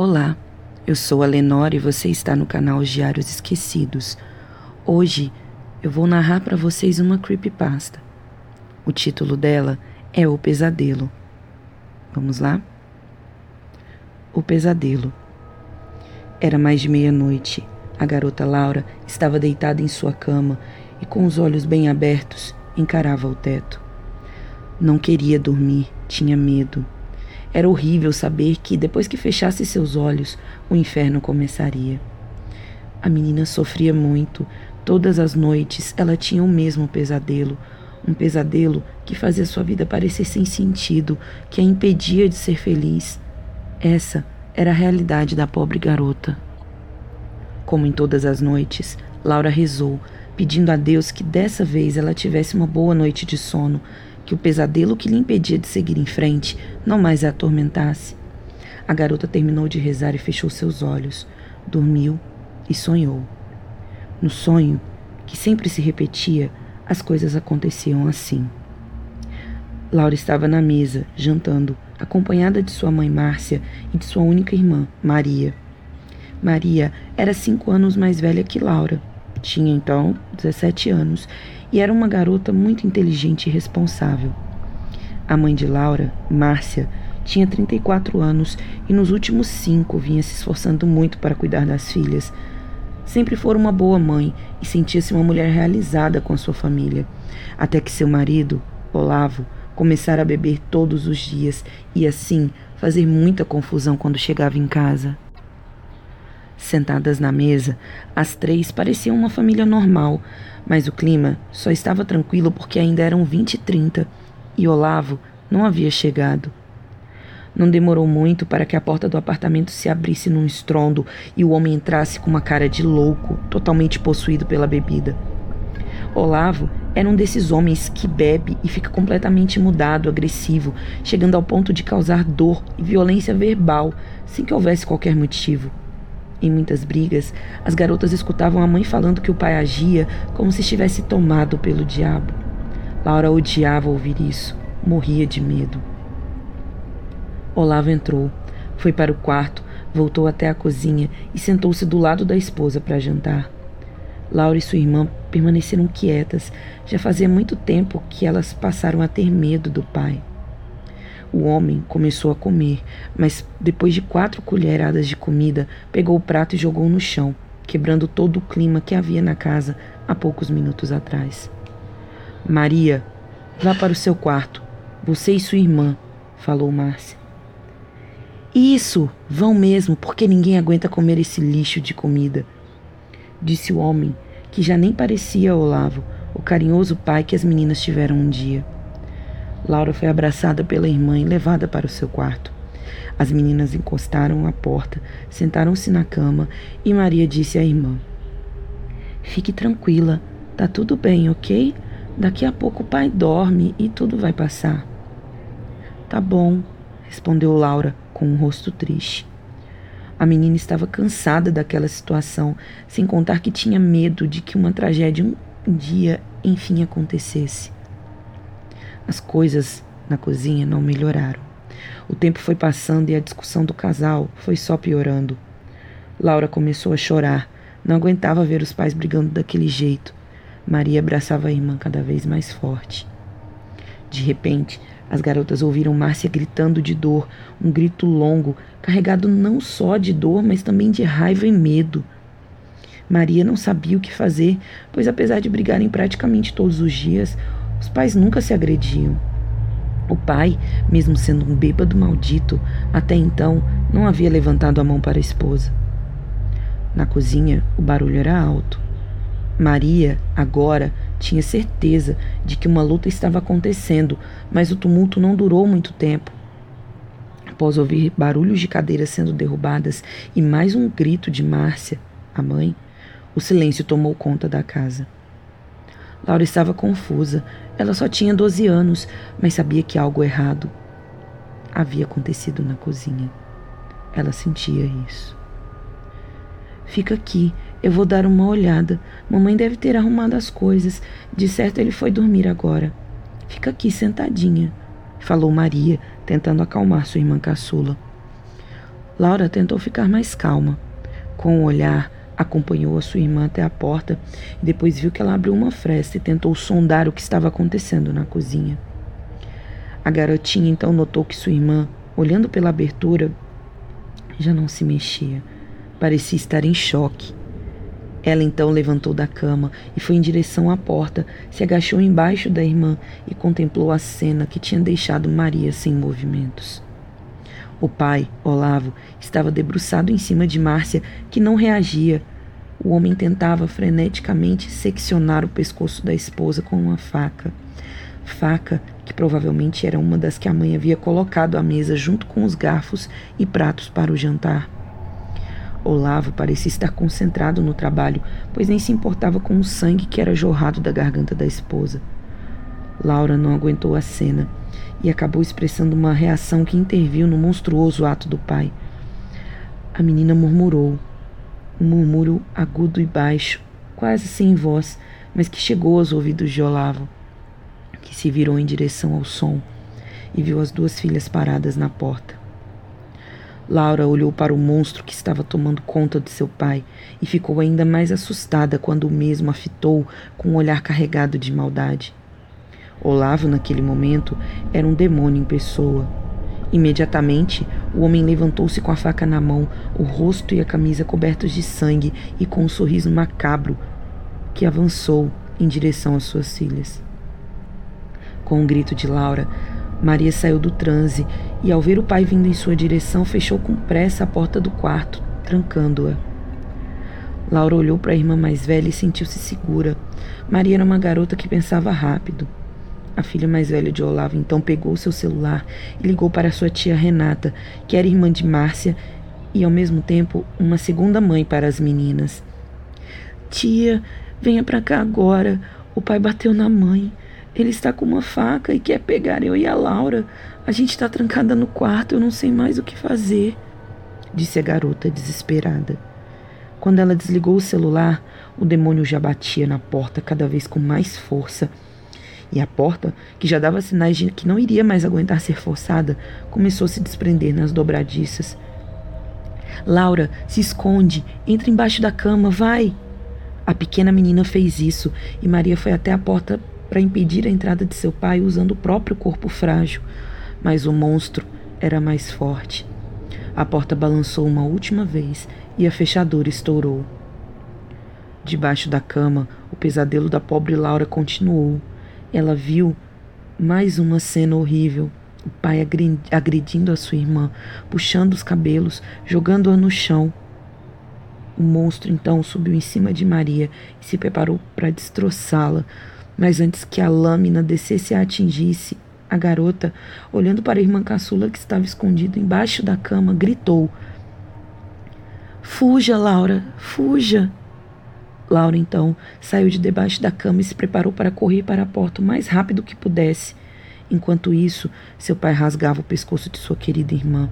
Olá, eu sou a Lenore e você está no canal Diários Esquecidos. Hoje eu vou narrar para vocês uma creepypasta. O título dela é O Pesadelo. Vamos lá? O Pesadelo. Era mais de meia-noite. A garota Laura estava deitada em sua cama e, com os olhos bem abertos, encarava o teto. Não queria dormir, tinha medo. Era horrível saber que, depois que fechasse seus olhos, o inferno começaria. A menina sofria muito. Todas as noites ela tinha o mesmo pesadelo. Um pesadelo que fazia sua vida parecer sem sentido, que a impedia de ser feliz. Essa era a realidade da pobre garota. Como em todas as noites, Laura rezou, pedindo a Deus que dessa vez ela tivesse uma boa noite de sono que o pesadelo que lhe impedia de seguir em frente não mais a atormentasse. A garota terminou de rezar e fechou seus olhos, dormiu e sonhou. No sonho, que sempre se repetia, as coisas aconteciam assim. Laura estava na mesa, jantando, acompanhada de sua mãe Márcia e de sua única irmã, Maria. Maria era cinco anos mais velha que Laura. Tinha então 17 anos e era uma garota muito inteligente e responsável. A mãe de Laura, Márcia, tinha 34 anos e nos últimos cinco vinha se esforçando muito para cuidar das filhas. Sempre fora uma boa mãe e sentia-se uma mulher realizada com a sua família, até que seu marido, Olavo, começara a beber todos os dias e assim fazer muita confusão quando chegava em casa. Sentadas na mesa, as três pareciam uma família normal, mas o clima só estava tranquilo porque ainda eram vinte e trinta e Olavo não havia chegado. Não demorou muito para que a porta do apartamento se abrisse num estrondo e o homem entrasse com uma cara de louco, totalmente possuído pela bebida. Olavo era um desses homens que bebe e fica completamente mudado, agressivo, chegando ao ponto de causar dor e violência verbal sem que houvesse qualquer motivo. Em muitas brigas, as garotas escutavam a mãe falando que o pai agia como se estivesse tomado pelo diabo. Laura odiava ouvir isso, morria de medo. Olavo entrou, foi para o quarto, voltou até a cozinha e sentou-se do lado da esposa para jantar. Laura e sua irmã permaneceram quietas. Já fazia muito tempo que elas passaram a ter medo do pai. O homem começou a comer, mas depois de quatro colheradas de comida, pegou o prato e jogou no chão, quebrando todo o clima que havia na casa há poucos minutos atrás. Maria, vá para o seu quarto. Você e sua irmã, falou Márcia. Isso, vão mesmo, porque ninguém aguenta comer esse lixo de comida, disse o homem, que já nem parecia Olavo, o carinhoso pai que as meninas tiveram um dia. Laura foi abraçada pela irmã e levada para o seu quarto. As meninas encostaram à porta, sentaram-se na cama e Maria disse à irmã: Fique tranquila, tá tudo bem, ok? Daqui a pouco o pai dorme e tudo vai passar. Tá bom, respondeu Laura com um rosto triste. A menina estava cansada daquela situação, sem contar que tinha medo de que uma tragédia um dia enfim acontecesse. As coisas na cozinha não melhoraram. O tempo foi passando e a discussão do casal foi só piorando. Laura começou a chorar, não aguentava ver os pais brigando daquele jeito. Maria abraçava a irmã cada vez mais forte. De repente, as garotas ouviram Márcia gritando de dor, um grito longo, carregado não só de dor, mas também de raiva e medo. Maria não sabia o que fazer, pois apesar de brigarem praticamente todos os dias, os pais nunca se agrediam. O pai, mesmo sendo um bêbado maldito, até então não havia levantado a mão para a esposa. Na cozinha, o barulho era alto. Maria, agora, tinha certeza de que uma luta estava acontecendo, mas o tumulto não durou muito tempo. Após ouvir barulhos de cadeiras sendo derrubadas e mais um grito de Márcia, a mãe, o silêncio tomou conta da casa. Laura estava confusa. Ela só tinha 12 anos, mas sabia que algo errado havia acontecido na cozinha. Ela sentia isso. Fica aqui, eu vou dar uma olhada. Mamãe deve ter arrumado as coisas. De certo, ele foi dormir agora. Fica aqui sentadinha, falou Maria, tentando acalmar sua irmã caçula. Laura tentou ficar mais calma. Com o olhar, acompanhou a sua irmã até a porta e depois viu que ela abriu uma fresta e tentou sondar o que estava acontecendo na cozinha. A garotinha então notou que sua irmã, olhando pela abertura, já não se mexia. Parecia estar em choque. Ela então levantou da cama e foi em direção à porta, se agachou embaixo da irmã e contemplou a cena que tinha deixado Maria sem movimentos. O pai, Olavo, estava debruçado em cima de Márcia, que não reagia. O homem tentava freneticamente seccionar o pescoço da esposa com uma faca. Faca que provavelmente era uma das que a mãe havia colocado à mesa junto com os garfos e pratos para o jantar. Olavo parecia estar concentrado no trabalho, pois nem se importava com o sangue que era jorrado da garganta da esposa. Laura não aguentou a cena e acabou expressando uma reação que interviu no monstruoso ato do pai. A menina murmurou, um murmúrio agudo e baixo, quase sem voz, mas que chegou aos ouvidos de Olavo, que se virou em direção ao som e viu as duas filhas paradas na porta. Laura olhou para o monstro que estava tomando conta de seu pai e ficou ainda mais assustada quando o mesmo a fitou com um olhar carregado de maldade. Olavo, naquele momento, era um demônio em pessoa. Imediatamente, o homem levantou-se com a faca na mão, o rosto e a camisa cobertos de sangue e com um sorriso macabro que avançou em direção às suas filhas. Com um grito de Laura, Maria saiu do transe e, ao ver o pai vindo em sua direção, fechou com pressa a porta do quarto, trancando-a. Laura olhou para a irmã mais velha e sentiu-se segura. Maria era uma garota que pensava rápido. A filha mais velha de Olavo então pegou seu celular e ligou para sua tia Renata, que era irmã de Márcia e ao mesmo tempo uma segunda mãe para as meninas. Tia, venha para cá agora. O pai bateu na mãe. Ele está com uma faca e quer pegar eu e a Laura. A gente está trancada no quarto, eu não sei mais o que fazer, disse a garota desesperada. Quando ela desligou o celular, o demônio já batia na porta cada vez com mais força e a porta, que já dava sinais de que não iria mais aguentar ser forçada, começou a se desprender nas dobradiças. Laura, se esconde, entra embaixo da cama, vai! A pequena menina fez isso e Maria foi até a porta para impedir a entrada de seu pai usando o próprio corpo frágil, mas o monstro era mais forte. A porta balançou uma última vez e a fechadura estourou. Debaixo da cama, o pesadelo da pobre Laura continuou. Ela viu mais uma cena horrível. O pai agredindo a sua irmã, puxando os cabelos, jogando-a no chão. O monstro então subiu em cima de Maria e se preparou para destroçá-la. Mas antes que a lâmina descesse e a atingisse, a garota, olhando para a irmã caçula que estava escondida embaixo da cama, gritou: Fuja, Laura, fuja! Laura então saiu de debaixo da cama e se preparou para correr para a porta o mais rápido que pudesse. Enquanto isso, seu pai rasgava o pescoço de sua querida irmã.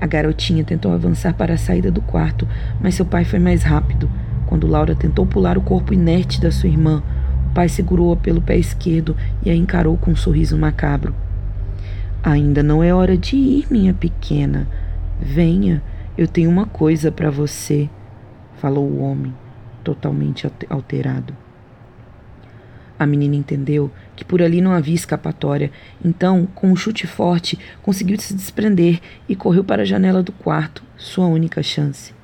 A garotinha tentou avançar para a saída do quarto, mas seu pai foi mais rápido. Quando Laura tentou pular o corpo inerte da sua irmã, o pai segurou-a pelo pé esquerdo e a encarou com um sorriso macabro. Ainda não é hora de ir, minha pequena. Venha, eu tenho uma coisa para você, falou o homem totalmente alterado. A menina entendeu que por ali não havia escapatória, então, com um chute forte, conseguiu se desprender e correu para a janela do quarto, sua única chance.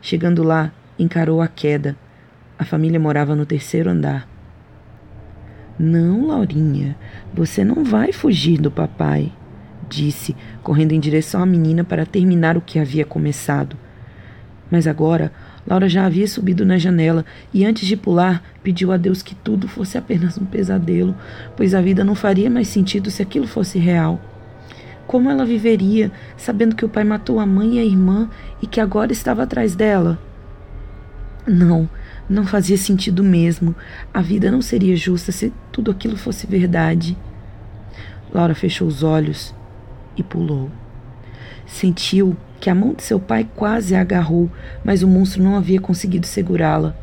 Chegando lá, encarou a queda. A família morava no terceiro andar. Não, Laurinha, você não vai fugir do papai, disse, correndo em direção à menina para terminar o que havia começado. Mas agora Laura já havia subido na janela e, antes de pular, pediu a Deus que tudo fosse apenas um pesadelo, pois a vida não faria mais sentido se aquilo fosse real. Como ela viveria, sabendo que o pai matou a mãe e a irmã e que agora estava atrás dela? Não, não fazia sentido mesmo. A vida não seria justa se tudo aquilo fosse verdade. Laura fechou os olhos e pulou. Sentiu que a mão de seu pai quase a agarrou, mas o monstro não havia conseguido segurá-la.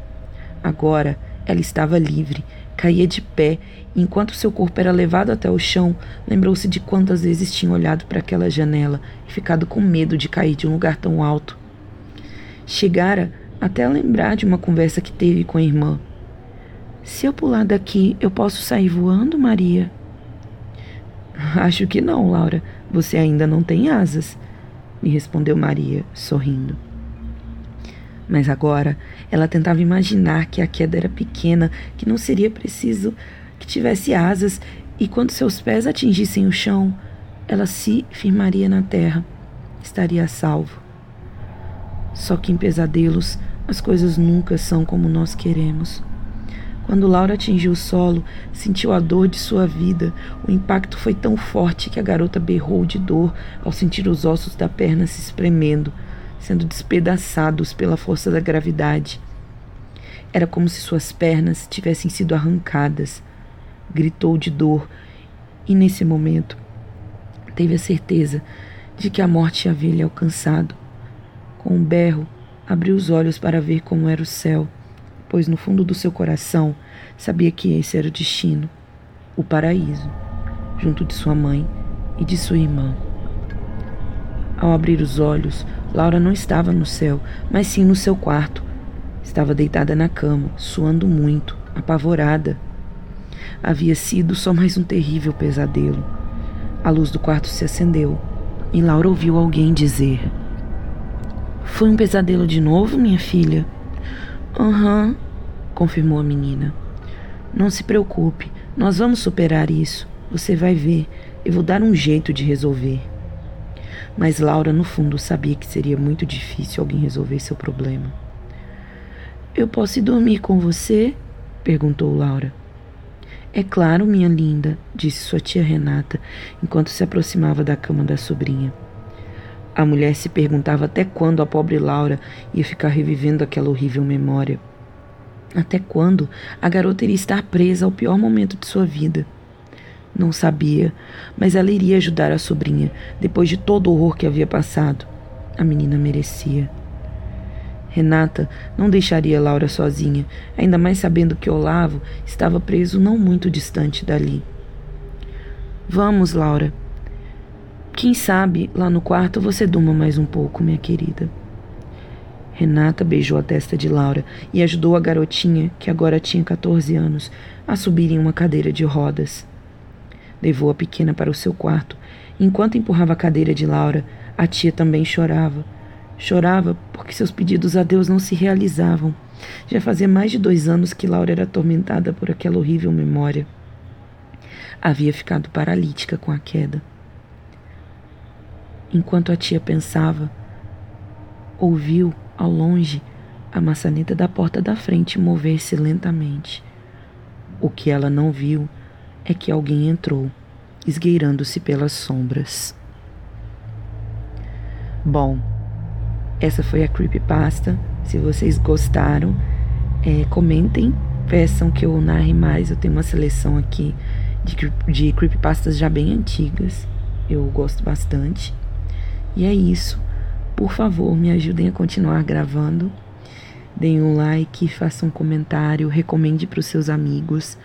Agora ela estava livre, Caía de pé e, enquanto seu corpo era levado até o chão, lembrou-se de quantas vezes tinha olhado para aquela janela e ficado com medo de cair de um lugar tão alto. Chegara até a lembrar de uma conversa que teve com a irmã. Se eu pular daqui, eu posso sair voando, Maria? Acho que não, Laura. Você ainda não tem asas, me respondeu Maria, sorrindo. Mas agora ela tentava imaginar que a queda era pequena, que não seria preciso que tivesse asas e quando seus pés atingissem o chão, ela se firmaria na terra, estaria a salvo. Só que em pesadelos as coisas nunca são como nós queremos. Quando Laura atingiu o solo, sentiu a dor de sua vida. O impacto foi tão forte que a garota berrou de dor ao sentir os ossos da perna se espremendo, sendo despedaçados pela força da gravidade. Era como se suas pernas tivessem sido arrancadas. Gritou de dor e, nesse momento, teve a certeza de que a morte havia lhe alcançado. Com um berro, abriu os olhos para ver como era o céu, pois no fundo do seu coração sabia que esse era o destino o paraíso, junto de sua mãe e de sua irmã. Ao abrir os olhos, Laura não estava no céu, mas sim no seu quarto. Estava deitada na cama, suando muito, apavorada. Havia sido só mais um terrível pesadelo. A luz do quarto se acendeu e Laura ouviu alguém dizer: Foi um pesadelo de novo, minha filha? Aham, uhum, confirmou a menina. Não se preocupe, nós vamos superar isso. Você vai ver, eu vou dar um jeito de resolver. Mas Laura, no fundo, sabia que seria muito difícil alguém resolver seu problema. Eu posso ir dormir com você? perguntou Laura. É claro, minha linda, disse sua tia Renata, enquanto se aproximava da cama da sobrinha. A mulher se perguntava até quando a pobre Laura ia ficar revivendo aquela horrível memória. Até quando a garota iria estar presa ao pior momento de sua vida. Não sabia, mas ela iria ajudar a sobrinha, depois de todo o horror que havia passado. A menina merecia. Renata não deixaria Laura sozinha, ainda mais sabendo que Olavo estava preso não muito distante dali. Vamos, Laura. Quem sabe lá no quarto você durma mais um pouco, minha querida. Renata beijou a testa de Laura e ajudou a garotinha, que agora tinha 14 anos, a subir em uma cadeira de rodas. Levou a pequena para o seu quarto. Enquanto empurrava a cadeira de Laura, a tia também chorava. Chorava porque seus pedidos a Deus não se realizavam. Já fazia mais de dois anos que Laura era atormentada por aquela horrível memória. Havia ficado paralítica com a queda. Enquanto a tia pensava, ouviu, ao longe, a maçaneta da porta da frente mover-se lentamente. O que ela não viu é que alguém entrou, esgueirando-se pelas sombras. Bom, essa foi a creepypasta. Se vocês gostaram, é, comentem, peçam que eu narre mais. Eu tenho uma seleção aqui de, de creepypastas já bem antigas. Eu gosto bastante. E é isso. Por favor, me ajudem a continuar gravando. Deem um like, façam um comentário, recomende para os seus amigos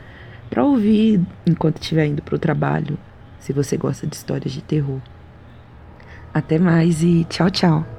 para ouvir enquanto estiver indo para o trabalho, se você gosta de histórias de terror. Até mais e tchau, tchau.